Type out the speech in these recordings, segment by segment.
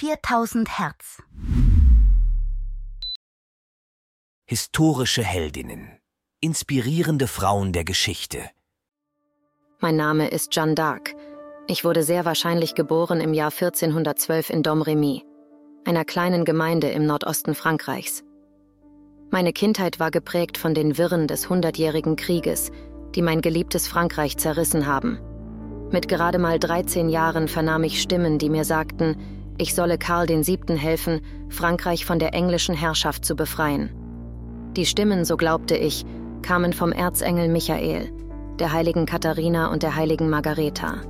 4000 Hertz. Historische Heldinnen. Inspirierende Frauen der Geschichte. Mein Name ist Jeanne d'Arc. Ich wurde sehr wahrscheinlich geboren im Jahr 1412 in Domremy, einer kleinen Gemeinde im Nordosten Frankreichs. Meine Kindheit war geprägt von den Wirren des Hundertjährigen Krieges, die mein geliebtes Frankreich zerrissen haben. Mit gerade mal 13 Jahren vernahm ich Stimmen, die mir sagten, ich solle Karl VII. helfen, Frankreich von der englischen Herrschaft zu befreien. Die Stimmen, so glaubte ich, kamen vom Erzengel Michael, der heiligen Katharina und der heiligen Margareta.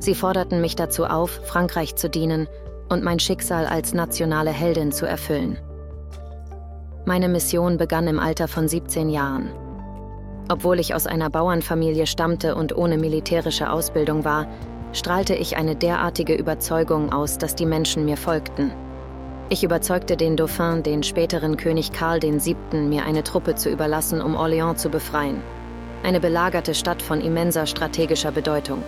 Sie forderten mich dazu auf, Frankreich zu dienen und mein Schicksal als nationale Heldin zu erfüllen. Meine Mission begann im Alter von 17 Jahren. Obwohl ich aus einer Bauernfamilie stammte und ohne militärische Ausbildung war, strahlte ich eine derartige Überzeugung aus, dass die Menschen mir folgten. Ich überzeugte den Dauphin, den späteren König Karl VII., mir eine Truppe zu überlassen, um Orléans zu befreien. Eine belagerte Stadt von immenser strategischer Bedeutung.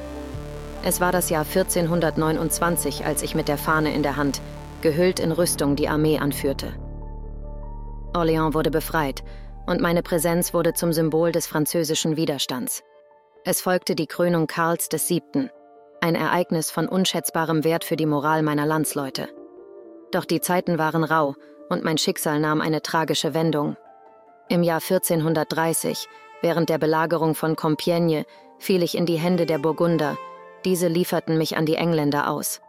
Es war das Jahr 1429, als ich mit der Fahne in der Hand, gehüllt in Rüstung, die Armee anführte. Orléans wurde befreit und meine Präsenz wurde zum Symbol des französischen Widerstands. Es folgte die Krönung Karls VII., ein Ereignis von unschätzbarem Wert für die Moral meiner Landsleute. Doch die Zeiten waren rau und mein Schicksal nahm eine tragische Wendung. Im Jahr 1430, während der Belagerung von Compiègne, fiel ich in die Hände der Burgunder. Diese lieferten mich an die Engländer aus.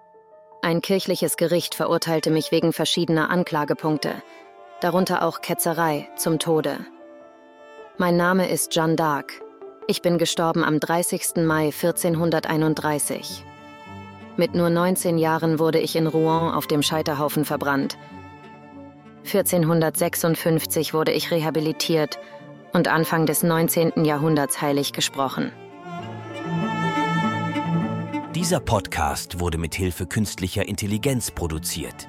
Ein kirchliches Gericht verurteilte mich wegen verschiedener Anklagepunkte, darunter auch Ketzerei, zum Tode. Mein Name ist Jeanne d'Arc. Ich bin gestorben am 30. Mai 1431. Mit nur 19 Jahren wurde ich in Rouen auf dem Scheiterhaufen verbrannt. 1456 wurde ich rehabilitiert und Anfang des 19. Jahrhunderts heilig gesprochen. Dieser Podcast wurde mit Hilfe künstlicher Intelligenz produziert.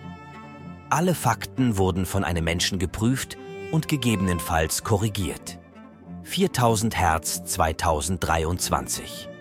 Alle Fakten wurden von einem Menschen geprüft und gegebenenfalls korrigiert. 4000 Hertz 2023